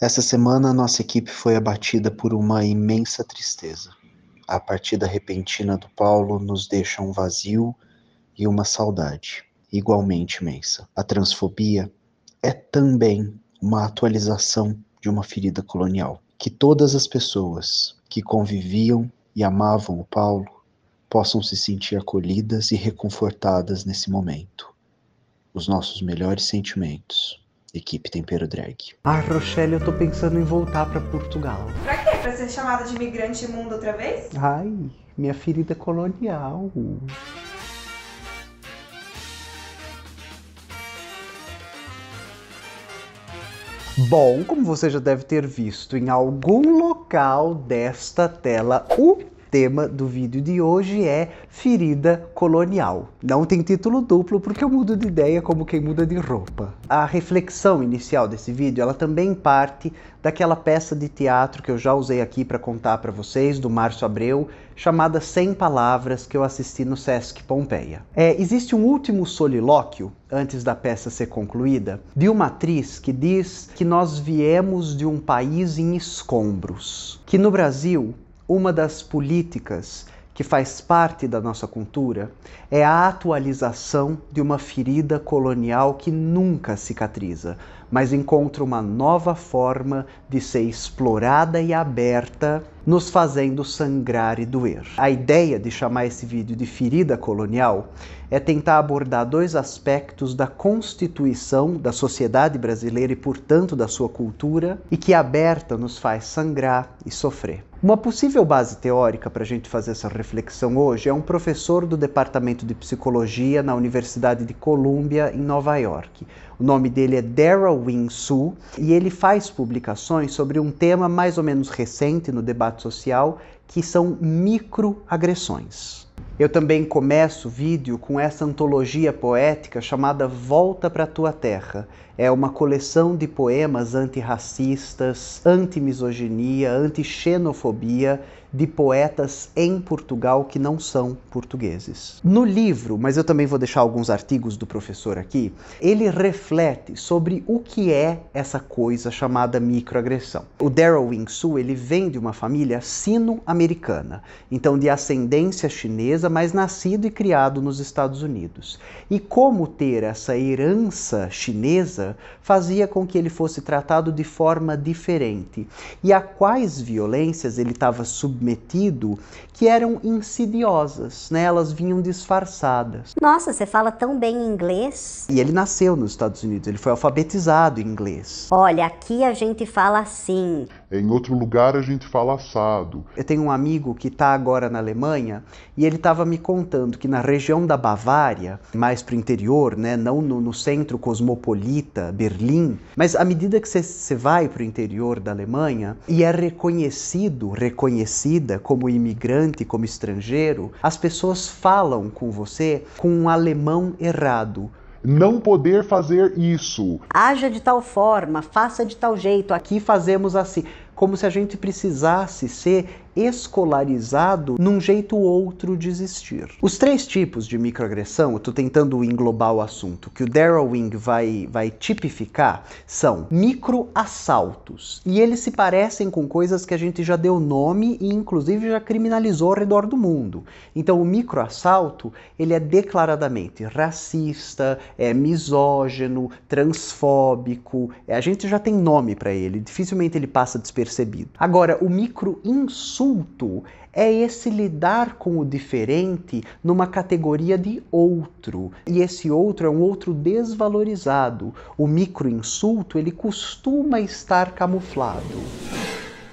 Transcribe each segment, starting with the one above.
Essa semana, nossa equipe foi abatida por uma imensa tristeza. A partida repentina do Paulo nos deixa um vazio e uma saudade, igualmente imensa. A transfobia é também uma atualização de uma ferida colonial. Que todas as pessoas que conviviam e amavam o Paulo possam se sentir acolhidas e reconfortadas nesse momento. Os nossos melhores sentimentos. Equipe Tempero Drag. Ah, Rochelle, eu tô pensando em voltar para Portugal. Pra quê? Pra ser chamada de imigrante imundo outra vez? Ai, minha ferida colonial. Bom, como você já deve ter visto em algum local desta tela, o tema do vídeo de hoje é ferida colonial. Não tem título duplo porque eu mudo de ideia como quem muda de roupa. A reflexão inicial desse vídeo, ela também parte daquela peça de teatro que eu já usei aqui para contar para vocês, do Márcio Abreu, chamada Sem Palavras, que eu assisti no Sesc Pompeia. É, existe um último solilóquio, antes da peça ser concluída, de uma atriz que diz que nós viemos de um país em escombros, que no Brasil uma das políticas que faz parte da nossa cultura é a atualização de uma ferida colonial que nunca cicatriza, mas encontra uma nova forma de ser explorada e aberta, nos fazendo sangrar e doer. A ideia de chamar esse vídeo de ferida colonial é tentar abordar dois aspectos da constituição da sociedade brasileira e, portanto, da sua cultura, e que aberta nos faz sangrar e sofrer. Uma possível base teórica para a gente fazer essa reflexão hoje é um professor do Departamento de Psicologia na Universidade de Columbia, em Nova York. O nome dele é Daryl Wing e ele faz publicações sobre um tema mais ou menos recente no debate social, que são microagressões. Eu também começo o vídeo com essa antologia poética chamada Volta para tua Terra. É uma coleção de poemas antirracistas, antimisoginia, antixenofobia de poetas em Portugal que não são portugueses. No livro, mas eu também vou deixar alguns artigos do professor aqui, ele reflete sobre o que é essa coisa chamada microagressão. O Daryl Wing-Su, ele vem de uma família sino-americana, então de ascendência chinesa, mas nascido e criado nos Estados Unidos. E como ter essa herança chinesa fazia com que ele fosse tratado de forma diferente. E a quais violências ele estava submetido submetido que eram insidiosas, né? Elas vinham disfarçadas. Nossa, você fala tão bem inglês. E ele nasceu nos Estados Unidos, ele foi alfabetizado em inglês. Olha, aqui a gente fala assim. Em outro lugar a gente fala assado. Eu tenho um amigo que está agora na Alemanha e ele estava me contando que na região da Bavária, mais para o interior, né, não no, no, centro cosmopolita, Berlim, mas à medida que você vai para o interior da Alemanha e é reconhecido, reconhecida como imigrante, como estrangeiro, as pessoas falam com você com um alemão errado não poder fazer isso. Haja de tal forma, faça de tal jeito. Aqui fazemos assim como se a gente precisasse ser escolarizado num jeito ou outro de existir. Os três tipos de microagressão, eu estou tentando englobar o assunto, que o Daryl Wing vai, vai tipificar, são microassaltos. E eles se parecem com coisas que a gente já deu nome e inclusive já criminalizou ao redor do mundo. Então o microassalto, ele é declaradamente racista, é misógino, transfóbico, é, a gente já tem nome para ele, dificilmente ele passa despercebido percebido. Agora, o microinsulto é esse lidar com o diferente numa categoria de outro. E esse outro é um outro desvalorizado. O microinsulto, ele costuma estar camuflado.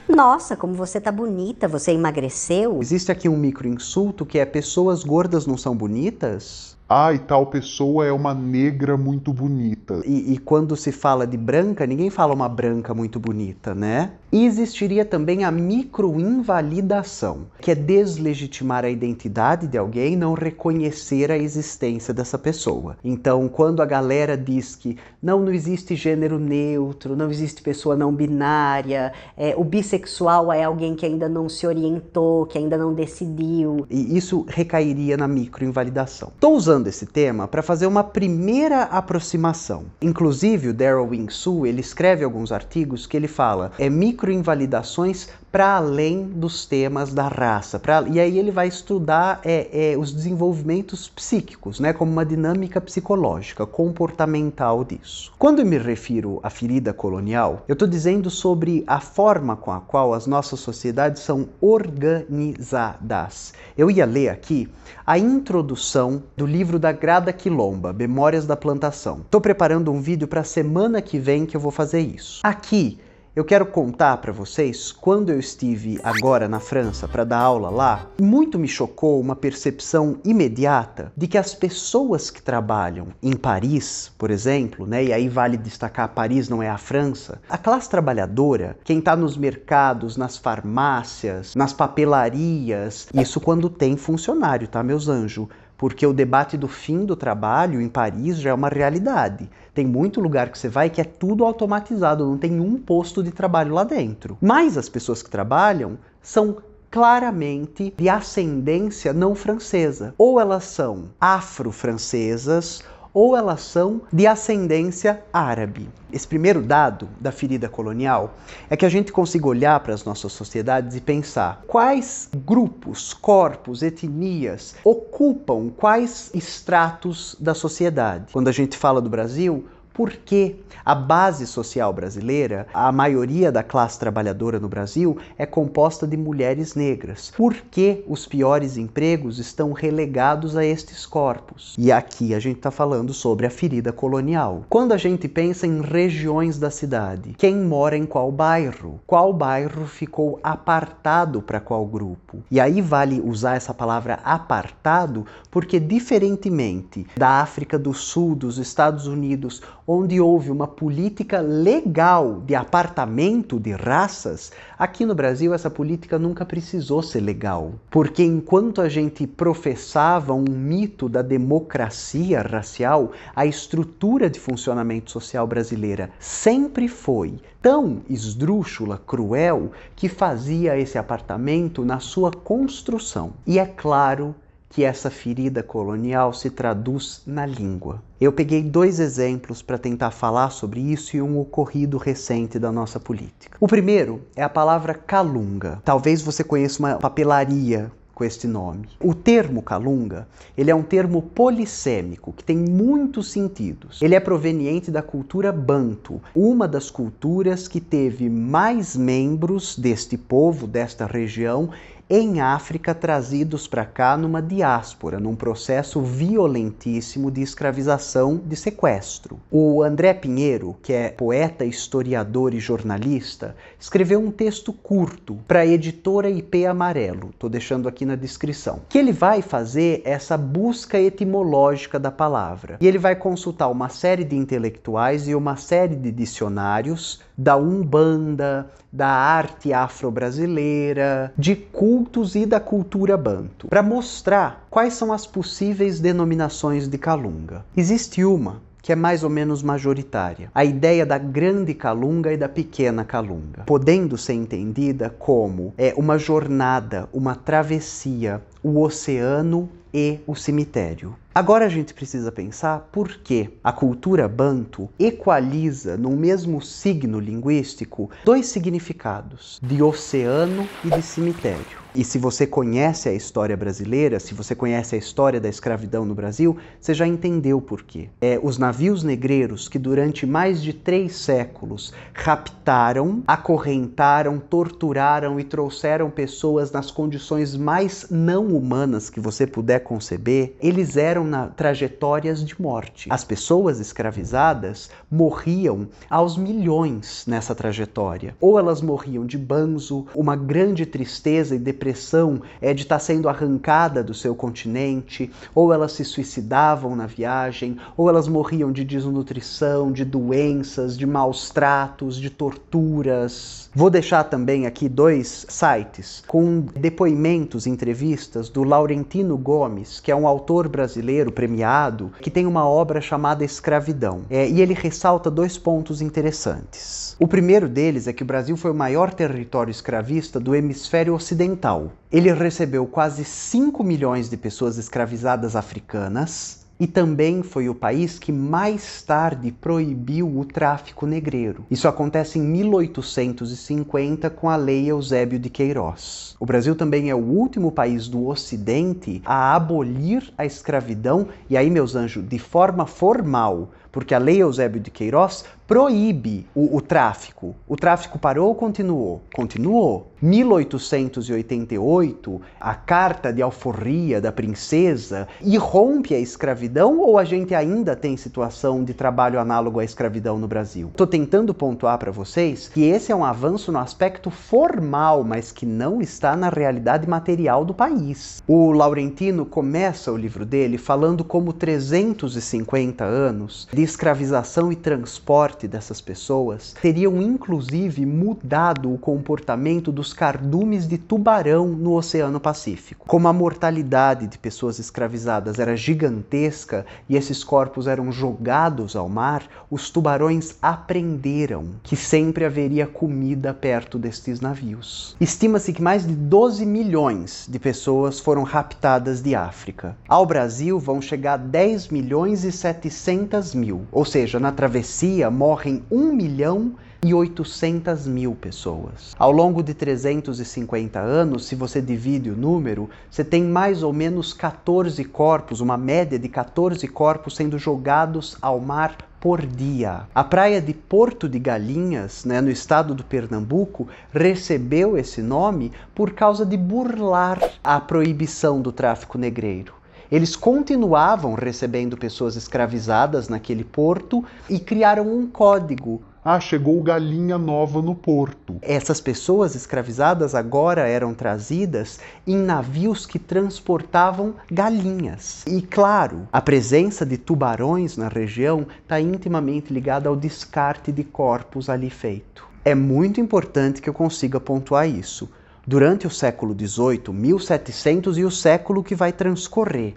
Nossa, como você tá bonita, você emagreceu? Existe aqui um microinsulto que é pessoas gordas não são bonitas? Ah, e tal pessoa é uma negra muito bonita. E, e, quando se fala de branca, ninguém fala uma branca muito bonita, né? E existiria também a microinvalidação, que é deslegitimar a identidade de alguém, não reconhecer a existência dessa pessoa. Então, quando a galera diz que não, não existe gênero neutro, não existe pessoa não binária, é, o bissexual é alguém que ainda não se orientou, que ainda não decidiu. E isso recairia na microinvalidação. Estou usando usando esse tema para fazer uma primeira aproximação. Inclusive, o Daryl Wing Su, ele escreve alguns artigos que ele fala é microinvalidações para além dos temas da raça. Pra, e aí ele vai estudar é, é, os desenvolvimentos psíquicos, né, como uma dinâmica psicológica, comportamental disso. Quando eu me refiro à ferida colonial, eu estou dizendo sobre a forma com a qual as nossas sociedades são organizadas. Eu ia ler aqui a introdução do livro da Grada Quilomba, Memórias da Plantação. Estou preparando um vídeo para a semana que vem que eu vou fazer isso. Aqui eu quero contar para vocês quando eu estive agora na França para dar aula lá, muito me chocou uma percepção imediata de que as pessoas que trabalham em Paris, por exemplo, né, e aí vale destacar Paris não é a França, a classe trabalhadora, quem está nos mercados, nas farmácias, nas papelarias, isso quando tem funcionário, tá, meus anjos? Porque o debate do fim do trabalho em Paris já é uma realidade. Tem muito lugar que você vai que é tudo automatizado, não tem um posto de trabalho lá dentro. Mas as pessoas que trabalham são claramente de ascendência não francesa. Ou elas são afro-francesas, ou elas são de ascendência árabe. Esse primeiro dado da ferida colonial é que a gente consiga olhar para as nossas sociedades e pensar quais grupos, corpos, etnias ocupam quais estratos da sociedade. Quando a gente fala do Brasil, porque a base social brasileira, a maioria da classe trabalhadora no Brasil é composta de mulheres negras. Por que os piores empregos estão relegados a estes corpos? E aqui a gente está falando sobre a ferida colonial. Quando a gente pensa em regiões da cidade, quem mora em qual bairro? Qual bairro ficou apartado para qual grupo? E aí vale usar essa palavra apartado porque, diferentemente da África do Sul, dos Estados Unidos, onde houve uma política legal de apartamento de raças, aqui no Brasil essa política nunca precisou ser legal. Porque enquanto a gente professava um mito da democracia racial, a estrutura de funcionamento social brasileira sempre foi tão esdrúxula, cruel, que fazia esse apartamento na sua construção. E é claro que essa ferida colonial se traduz na língua. Eu peguei dois exemplos para tentar falar sobre isso e um ocorrido recente da nossa política. O primeiro é a palavra calunga. Talvez você conheça uma papelaria com este nome. O termo calunga, ele é um termo polissêmico que tem muitos sentidos. Ele é proveniente da cultura banto, uma das culturas que teve mais membros deste povo, desta região em África trazidos para cá numa diáspora, num processo violentíssimo de escravização, de sequestro. O André Pinheiro, que é poeta, historiador e jornalista, escreveu um texto curto para a editora IP Amarelo, estou deixando aqui na descrição, que ele vai fazer essa busca etimológica da palavra. E ele vai consultar uma série de intelectuais e uma série de dicionários da Umbanda, da arte afro-brasileira, de cultos e da cultura banto, para mostrar quais são as possíveis denominações de Calunga. Existe uma que é mais ou menos majoritária. A ideia da grande calunga e da pequena calunga, podendo ser entendida como é uma jornada, uma travessia, o oceano e o cemitério. Agora a gente precisa pensar por que a cultura banto equaliza no mesmo signo linguístico dois significados, de oceano e de cemitério. E se você conhece a história brasileira, se você conhece a história da escravidão no Brasil, você já entendeu por quê. É, os navios negreiros que durante mais de três séculos raptaram, acorrentaram, torturaram e trouxeram pessoas nas condições mais não humanas que você puder conceber, eles eram na trajetórias de morte. As pessoas escravizadas morriam aos milhões nessa trajetória. Ou elas morriam de banzo, uma grande tristeza e depressão é de estar sendo arrancada do seu continente, ou elas se suicidavam na viagem, ou elas morriam de desnutrição, de doenças, de maus tratos, de torturas. Vou deixar também aqui dois sites com depoimentos, entrevistas do Laurentino Gomes, que é um autor brasileiro premiado, que tem uma obra chamada Escravidão. É, e ele ressalta dois pontos interessantes. O primeiro deles é que o Brasil foi o maior território escravista do hemisfério ocidental. Ele recebeu quase 5 milhões de pessoas escravizadas africanas e também foi o país que mais tarde proibiu o tráfico negreiro. Isso acontece em 1850 com a Lei Eusébio de Queiroz. O Brasil também é o último país do Ocidente a abolir a escravidão, e aí, meus anjos, de forma formal, porque a Lei Eusébio de Queiroz proíbe o, o, tráfico. O tráfico parou ou continuou? Continuou. 1888, a Carta de Alforria da Princesa irrompe a escravidão ou a gente ainda tem situação de trabalho análogo à escravidão no Brasil? Estou tentando pontuar para vocês que esse é um avanço no aspecto formal, mas que não está na realidade material do país. O Laurentino começa o livro dele falando como 350 anos de escravização e transporte dessas pessoas teriam inclusive mudado o comportamento dos cardumes de tubarão no Oceano Pacífico. Como a mortalidade de pessoas escravizadas era gigantesca e esses corpos eram jogados ao mar, os tubarões aprenderam que sempre haveria comida perto destes navios. Estima-se que mais de 12 milhões de pessoas foram raptadas de África. Ao Brasil vão chegar 10 milhões e 700 mil, ou seja, na travessia morrem 1 milhão e 800 mil pessoas. Ao longo de 350 anos, se você divide o número, você tem mais ou menos 14 corpos, uma média de 14 corpos sendo jogados ao mar por dia. A praia de Porto de Galinhas, né, no estado do Pernambuco, recebeu esse nome por causa de burlar a proibição do tráfico negreiro. Eles continuavam recebendo pessoas escravizadas naquele porto e criaram um código ah, chegou galinha nova no porto. Essas pessoas escravizadas agora eram trazidas em navios que transportavam galinhas. E claro, a presença de tubarões na região está intimamente ligada ao descarte de corpos ali feito. É muito importante que eu consiga pontuar isso. Durante o século XVIII, 1700 e o século que vai transcorrer,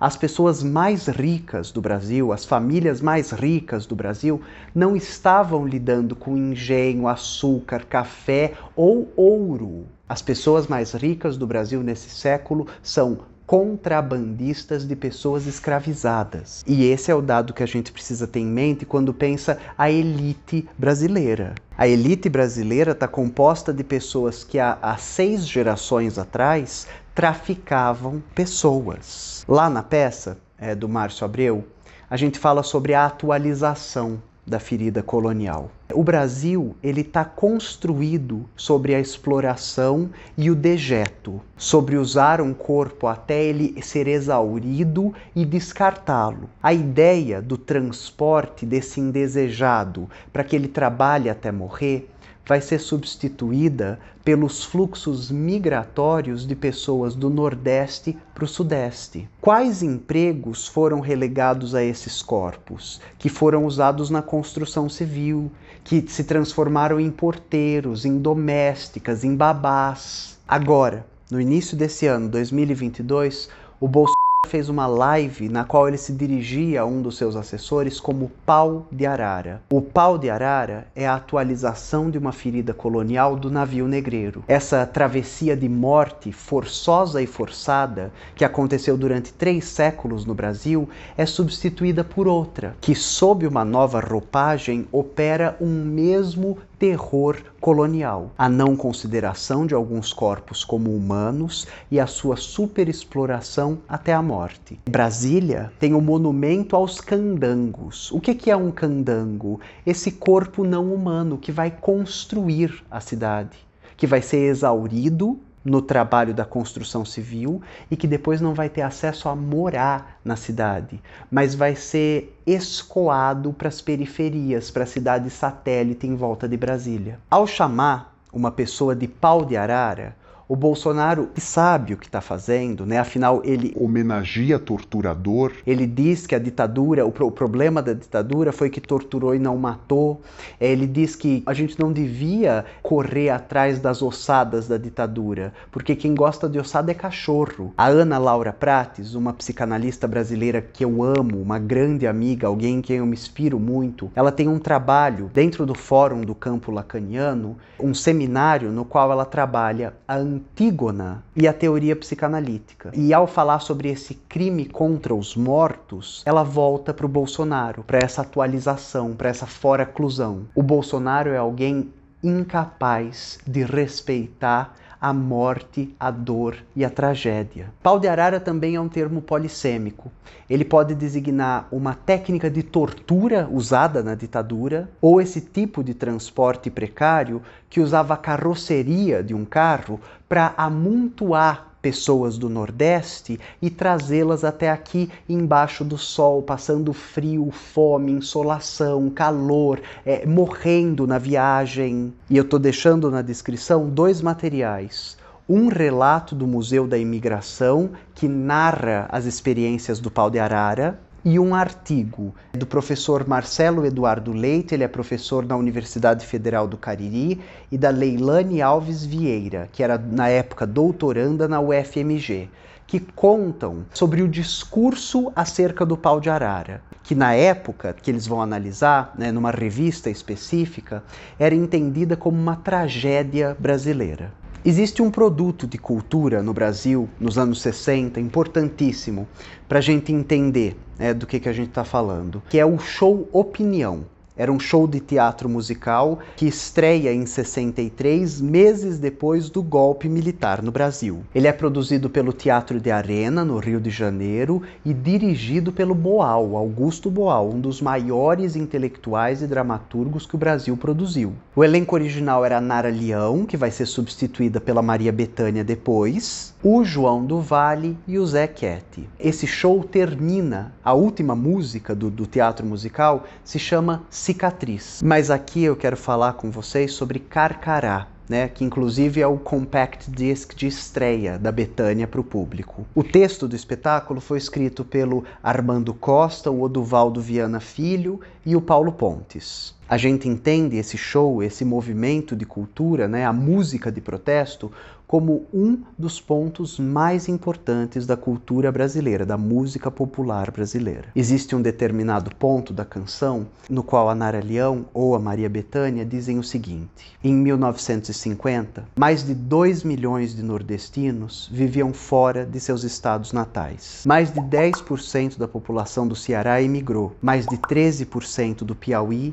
as pessoas mais ricas do Brasil, as famílias mais ricas do Brasil, não estavam lidando com engenho, açúcar, café ou ouro. As pessoas mais ricas do Brasil nesse século são contrabandistas de pessoas escravizadas. E esse é o dado que a gente precisa ter em mente quando pensa a elite brasileira. A elite brasileira está composta de pessoas que há, há seis gerações atrás traficavam pessoas. Lá na peça é, do Márcio Abreu, a gente fala sobre a atualização da ferida colonial. O Brasil ele está construído sobre a exploração e o dejeto, sobre usar um corpo até ele ser exaurido e descartá-lo. A ideia do transporte desse indesejado para que ele trabalhe até morrer vai ser substituída pelos fluxos migratórios de pessoas do Nordeste para o Sudeste. Quais empregos foram relegados a esses corpos, que foram usados na construção civil, que se transformaram em porteiros, em domésticas, em babás? Agora, no início desse ano, 2022, o Bolsonaro fez uma live na qual ele se dirigia a um dos seus assessores como pau de arara. O pau de arara é a atualização de uma ferida colonial do navio negreiro. Essa travessia de morte forçosa e forçada que aconteceu durante três séculos no Brasil é substituída por outra, que sob uma nova roupagem opera um mesmo terror colonial, a não consideração de alguns corpos como humanos e a sua superexploração até a morte. Brasília tem o um monumento aos candangos. O que é um candango? Esse corpo não humano que vai construir a cidade, que vai ser exaurido no trabalho da construção civil e que depois não vai ter acesso a morar na cidade, mas vai ser escoado para as periferias, para a cidade satélite em volta de Brasília. Ao chamar uma pessoa de pau de arara, o Bolsonaro sabe o que está fazendo, né? Afinal, ele homenageia torturador. Ele diz que a ditadura, o, pro, o, problema da ditadura foi que torturou e não matou. É, ele diz que a gente não devia correr atrás das ossadas da ditadura, porque quem gosta de ossada é cachorro. A Ana Laura Prates, uma psicanalista brasileira que eu amo, uma grande amiga, alguém em quem eu me inspiro muito, ela tem um trabalho dentro do Fórum do Campo Lacaniano, um seminário no qual ela trabalha a Antígona e a teoria psicanalítica. E ao falar sobre esse crime contra os mortos, ela volta para o Bolsonaro, para essa atualização, para essa fora-clusão. O Bolsonaro é alguém incapaz de respeitar a morte, a dor e a tragédia. Pau de arara também é um termo polissêmico. Ele pode designar uma técnica de tortura usada na ditadura ou esse tipo de transporte precário que usava a carroceria de um carro para amontoar pessoas do Nordeste e trazê-las até aqui embaixo do sol, passando frio, fome, insolação, calor, é, morrendo na viagem. E eu estou deixando na descrição dois materiais um relato do Museu da Imigração que narra as experiências do pau de arara e um artigo do professor Marcelo Eduardo Leite, ele é professor na Universidade Federal do Cariri, e da Leilane Alves Vieira, que era na época doutoranda na UFMG, que contam sobre o discurso acerca do pau de arara, que na época que eles vão analisar, né, numa revista específica, era entendida como uma tragédia brasileira. Existe um produto de cultura no Brasil, nos anos 60, importantíssimo para a gente entender né, do que, que a gente está falando, que é o show Opinião. Era um show de teatro musical que estreia em 63, meses depois do golpe militar no Brasil. Ele é produzido pelo Teatro de Arena, no Rio de Janeiro, e dirigido pelo Boal, Augusto Boal, um dos maiores intelectuais e dramaturgos que o Brasil produziu. O elenco original era Nara Leão, que vai ser substituída pela Maria Bethânia depois, o João do Vale e o Zé Quete. Esse show termina, a última música do, do teatro musical se chama cicatriz. Mas aqui eu quero falar com vocês sobre Carcará. Né, que inclusive é o compact disc de estreia da Betânia para o público. O texto do espetáculo foi escrito pelo Armando Costa, o Oduvaldo Viana Filho e o Paulo Pontes. A gente entende esse show, esse movimento de cultura, né, a música de protesto, como um dos pontos mais importantes da cultura brasileira, da música popular brasileira. Existe um determinado ponto da canção no qual a Nara Leão ou a Maria Bethânia dizem o seguinte: Em 1950, mais de 2 milhões de nordestinos viviam fora de seus estados natais. Mais de 10% da população do Ceará emigrou, mais de 13% do Piauí,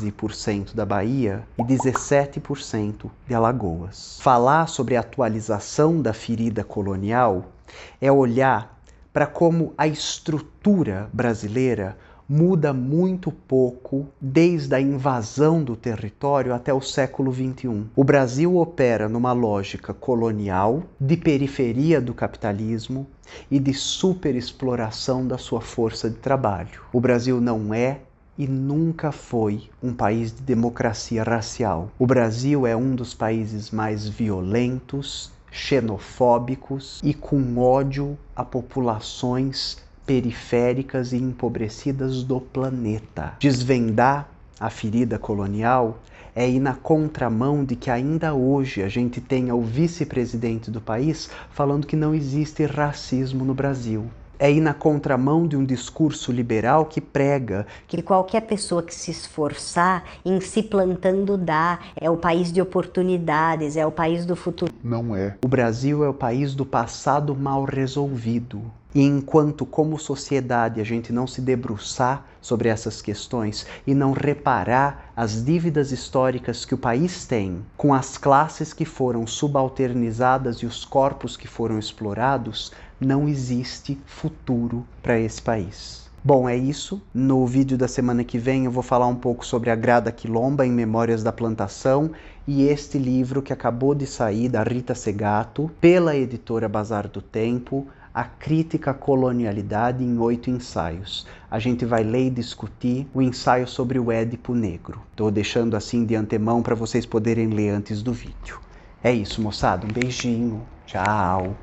15% da Bahia e 17% de Alagoas. Falar sobre a atualização da ferida colonial é olhar para como a estrutura brasileira muda muito pouco desde a invasão do território até o século XXI. O Brasil opera numa lógica colonial, de periferia do capitalismo e de superexploração da sua força de trabalho. O Brasil não é e nunca foi um país de democracia racial. O Brasil é um dos países mais violentos, xenofóbicos e com ódio a populações periféricas e empobrecidas do planeta. Desvendar a ferida colonial é ir na contramão de que ainda hoje a gente tenha o vice-presidente do país falando que não existe racismo no Brasil é ir na contramão de um discurso liberal que prega que qualquer pessoa que se esforçar em se plantando dá, é o país de oportunidades, é o país do futuro. Não é. O Brasil é o país do passado mal resolvido. E enquanto, como sociedade, a gente não se debruçar sobre essas questões e não reparar as dívidas históricas que o país tem com as classes que foram subalternizadas e os corpos que foram explorados, não existe futuro para esse país. Bom, é isso. No vídeo da semana que vem eu vou falar um pouco sobre a Grada Quilomba em Memórias da Plantação e este livro que acabou de sair da Rita Segato pela editora Bazar do Tempo, A Crítica à Colonialidade em Oito Ensaios. A gente vai ler e discutir o ensaio sobre o Édipo Negro. Estou deixando assim de antemão para vocês poderem ler antes do vídeo. É isso, moçada. Um beijinho. Tchau.